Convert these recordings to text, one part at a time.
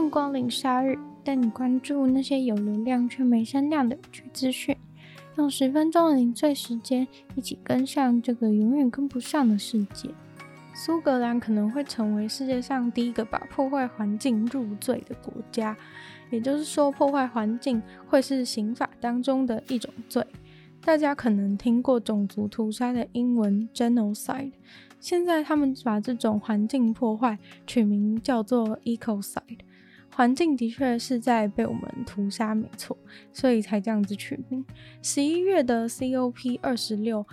欢迎光临鲨语，带你关注那些有流量却没声量的趣资讯。用十分钟的零碎时间，一起跟上这个永远跟不上的世界。苏格兰可能会成为世界上第一个把破坏环境入罪的国家，也就是说，破坏环境会是刑法当中的一种罪。大家可能听过种族屠杀的英文 genocide。现在他们把这种环境破坏取名叫做 ecocide，环境的确是在被我们屠杀，没错，所以才这样子取名。十一月的 COP 二十六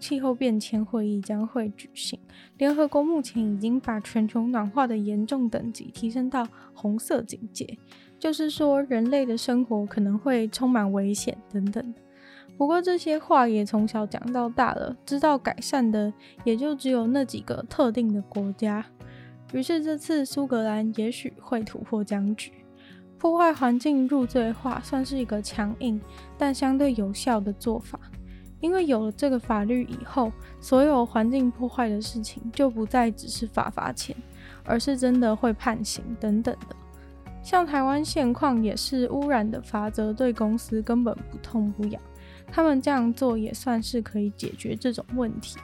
气候变迁会议将会举行，联合国目前已经把全球暖化的严重等级提升到红色警戒，就是说人类的生活可能会充满危险等等。不过这些话也从小讲到大了，知道改善的也就只有那几个特定的国家。于是这次苏格兰也许会突破僵局，破坏环境入罪化算是一个强硬但相对有效的做法。因为有了这个法律以后，所有环境破坏的事情就不再只是罚罚钱，而是真的会判刑等等的。像台湾现况也是污染的罚则对公司根本不痛不痒。他们这样做也算是可以解决这种问题。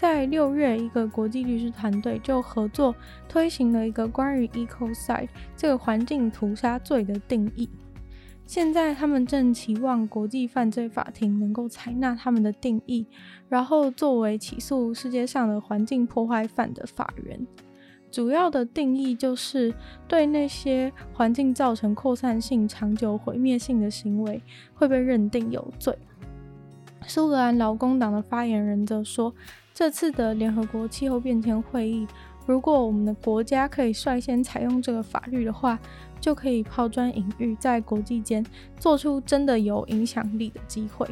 在六月，一个国际律师团队就合作推行了一个关于 ecocide 这个环境屠杀罪的定义。现在，他们正期望国际犯罪法庭能够采纳他们的定义，然后作为起诉世界上的环境破坏犯的法源。主要的定义就是对那些环境造成扩散性、长久毁灭性的行为会被认定有罪。苏格兰劳工党的发言人则说，这次的联合国气候变迁会议，如果我们的国家可以率先采用这个法律的话，就可以抛砖引玉，在国际间做出真的有影响力的机会，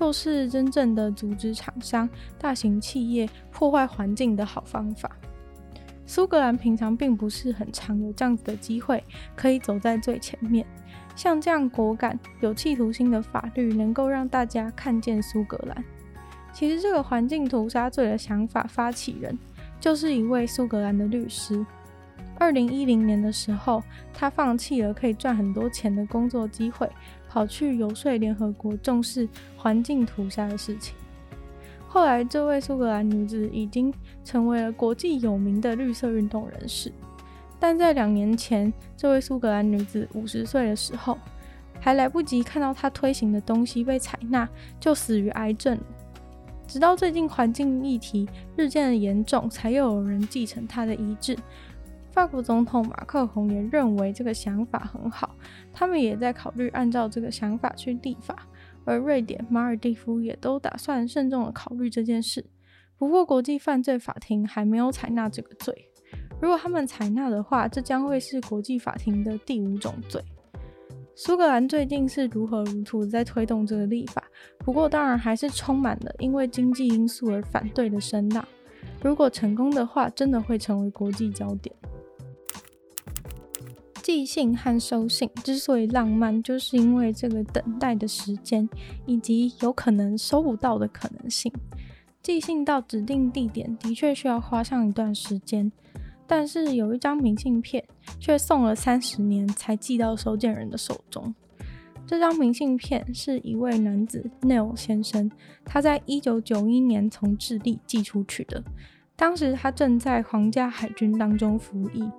又是真正的组织厂商、大型企业破坏环境的好方法。苏格兰平常并不是很常有这样子的机会，可以走在最前面。像这样果敢、有企图心的法律，能够让大家看见苏格兰。其实，这个环境屠杀罪的想法发起人，就是一位苏格兰的律师。二零一零年的时候，他放弃了可以赚很多钱的工作机会，跑去游说联合国重视环境屠杀的事情。后来，这位苏格兰女子已经成为了国际有名的绿色运动人士。但在两年前，这位苏格兰女子五十岁的时候，还来不及看到她推行的东西被采纳，就死于癌症。直到最近环境议题日渐严重，才又有人继承他的遗志。法国总统马克宏也认为这个想法很好，他们也在考虑按照这个想法去立法。而瑞典、马尔地夫也都打算慎重的考虑这件事。不过，国际犯罪法庭还没有采纳这个罪。如果他们采纳的话，这将会是国际法庭的第五种罪。苏格兰最近是如火如荼在推动这个立法，不过当然还是充满了因为经济因素而反对的声浪。如果成功的话，真的会成为国际焦点。寄信和收信之所以浪漫，就是因为这个等待的时间，以及有可能收不到的可能性。寄信到指定地点的确需要花上一段时间，但是有一张明信片却送了三十年才寄到收件人的手中。这张明信片是一位男子 Neil 先生，他在一九九一年从智利寄出去的，当时他正在皇家海军当中服役。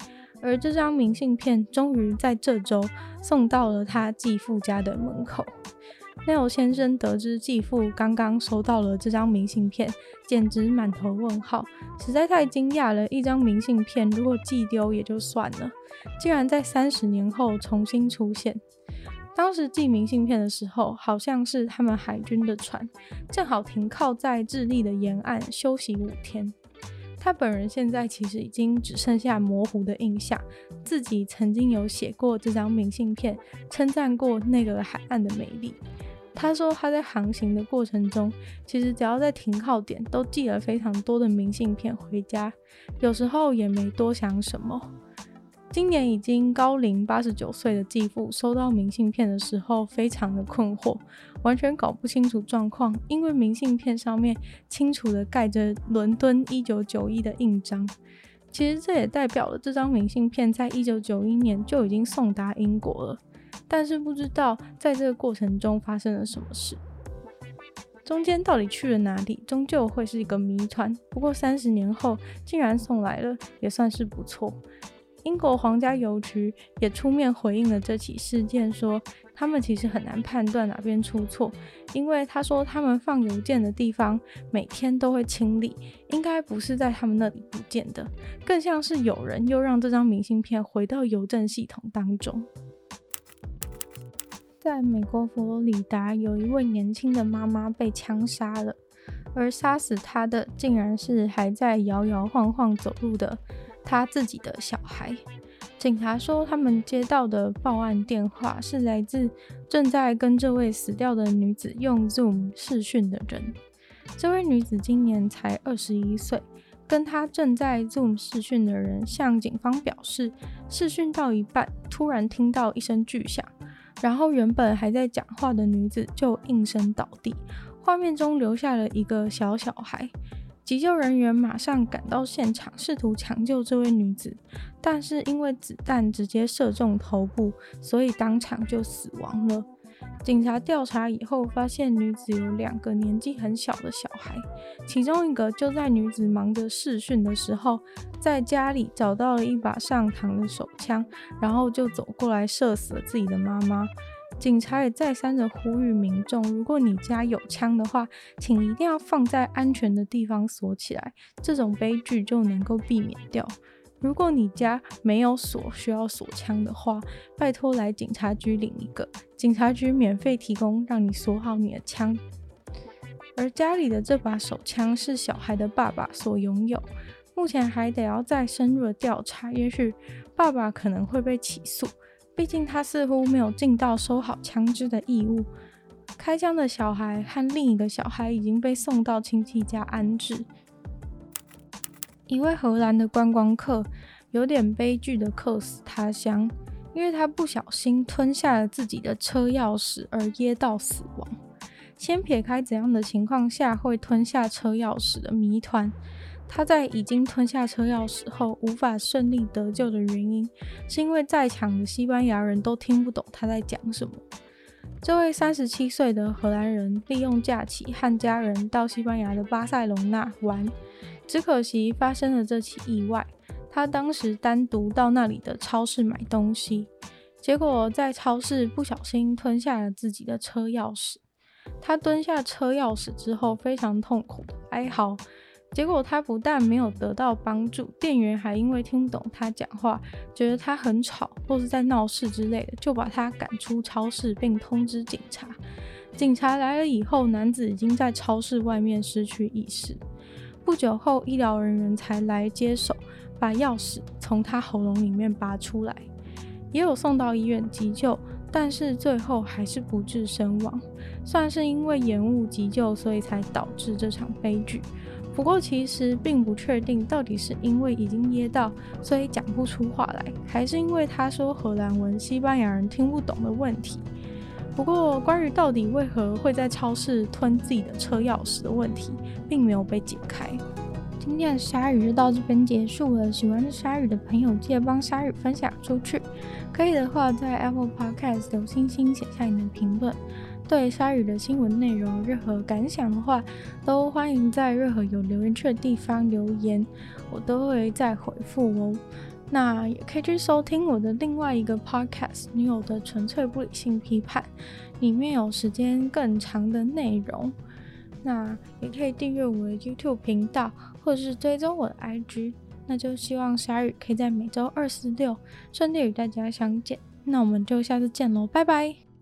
而这张明信片终于在这周送到了他继父家的门口。奈尔先生得知继父刚刚收到了这张明信片，简直满头问号，实在太惊讶了。一张明信片如果寄丢也就算了，竟然在三十年后重新出现。当时寄明信片的时候，好像是他们海军的船正好停靠在智利的沿岸休息五天。他本人现在其实已经只剩下模糊的印象，自己曾经有写过这张明信片，称赞过那个海岸的美丽。他说他在航行的过程中，其实只要在停靠点都寄了非常多的明信片回家，有时候也没多想什么。今年已经高龄八十九岁的继父收到明信片的时候，非常的困惑，完全搞不清楚状况，因为明信片上面清楚的盖着伦敦一九九一的印章。其实这也代表了这张明信片在一九九一年就已经送达英国了，但是不知道在这个过程中发生了什么事，中间到底去了哪里，终究会是一个谜团。不过三十年后竟然送来了，也算是不错。英国皇家邮局也出面回应了这起事件，说他们其实很难判断哪边出错，因为他说他们放邮件的地方每天都会清理，应该不是在他们那里不见的，更像是有人又让这张明信片回到邮政系统当中。在美国佛罗里达，有一位年轻的妈妈被枪杀了，而杀死她的竟然是还在摇摇晃晃走路的。他自己的小孩，警察说他们接到的报案电话是来自正在跟这位死掉的女子用 Zoom 视讯的人。这位女子今年才二十一岁，跟她正在 Zoom 视讯的人向警方表示，视讯到一半突然听到一声巨响，然后原本还在讲话的女子就应声倒地，画面中留下了一个小小孩。急救人员马上赶到现场，试图抢救这位女子，但是因为子弹直接射中头部，所以当场就死亡了。警察调查以后发现，女子有两个年纪很小的小孩，其中一个就在女子忙着试训的时候，在家里找到了一把上膛的手枪，然后就走过来射死了自己的妈妈。警察也再三的呼吁民众，如果你家有枪的话，请一定要放在安全的地方锁起来，这种悲剧就能够避免掉。如果你家没有锁，需要锁枪的话，拜托来警察局领一个，警察局免费提供让你锁好你的枪。而家里的这把手枪是小孩的爸爸所拥有，目前还得要再深入的调查，也许爸爸可能会被起诉。毕竟他似乎没有尽到收好枪支的义务。开枪的小孩和另一个小孩已经被送到亲戚家安置。一位荷兰的观光客有点悲剧的客死他乡，因为他不小心吞下了自己的车钥匙而噎到死亡。先撇开怎样的情况下会吞下车钥匙的谜团。他在已经吞下车钥匙后无法顺利得救的原因，是因为在场的西班牙人都听不懂他在讲什么。这位三十七岁的荷兰人利用假期和家人到西班牙的巴塞隆纳玩，只可惜发生了这起意外。他当时单独到那里的超市买东西，结果在超市不小心吞下了自己的车钥匙。他蹲下车钥匙之后，非常痛苦的哀嚎。结果他不但没有得到帮助，店员还因为听不懂他讲话，觉得他很吵或是在闹事之类的，就把他赶出超市，并通知警察。警察来了以后，男子已经在超市外面失去意识。不久后，医疗人员才来接手，把钥匙从他喉咙里面拔出来，也有送到医院急救，但是最后还是不治身亡。算是因为延误急救，所以才导致这场悲剧。不过其实并不确定，到底是因为已经噎到，所以讲不出话来，还是因为他说荷兰文，西班牙人听不懂的问题。不过关于到底为何会在超市吞自己的车钥匙的问题，并没有被解开。今天的鲨鱼就到这边结束了，喜欢鲨鱼的朋友记得帮鲨鱼分享出去，可以的话在 Apple Podcast 留星星，写下你的评论。对鲨鱼的新闻内容有任何感想的话，都欢迎在任何有留言区的地方留言，我都会再回复哦。那也可以去收听我的另外一个 podcast《女友的纯粹不理性批判》，里面有时间更长的内容。那也可以订阅我的 YouTube 频道，或者是追踪我的 IG。那就希望鲨鱼可以在每周二、四、六顺利与大家相见。那我们就下次见喽，拜拜。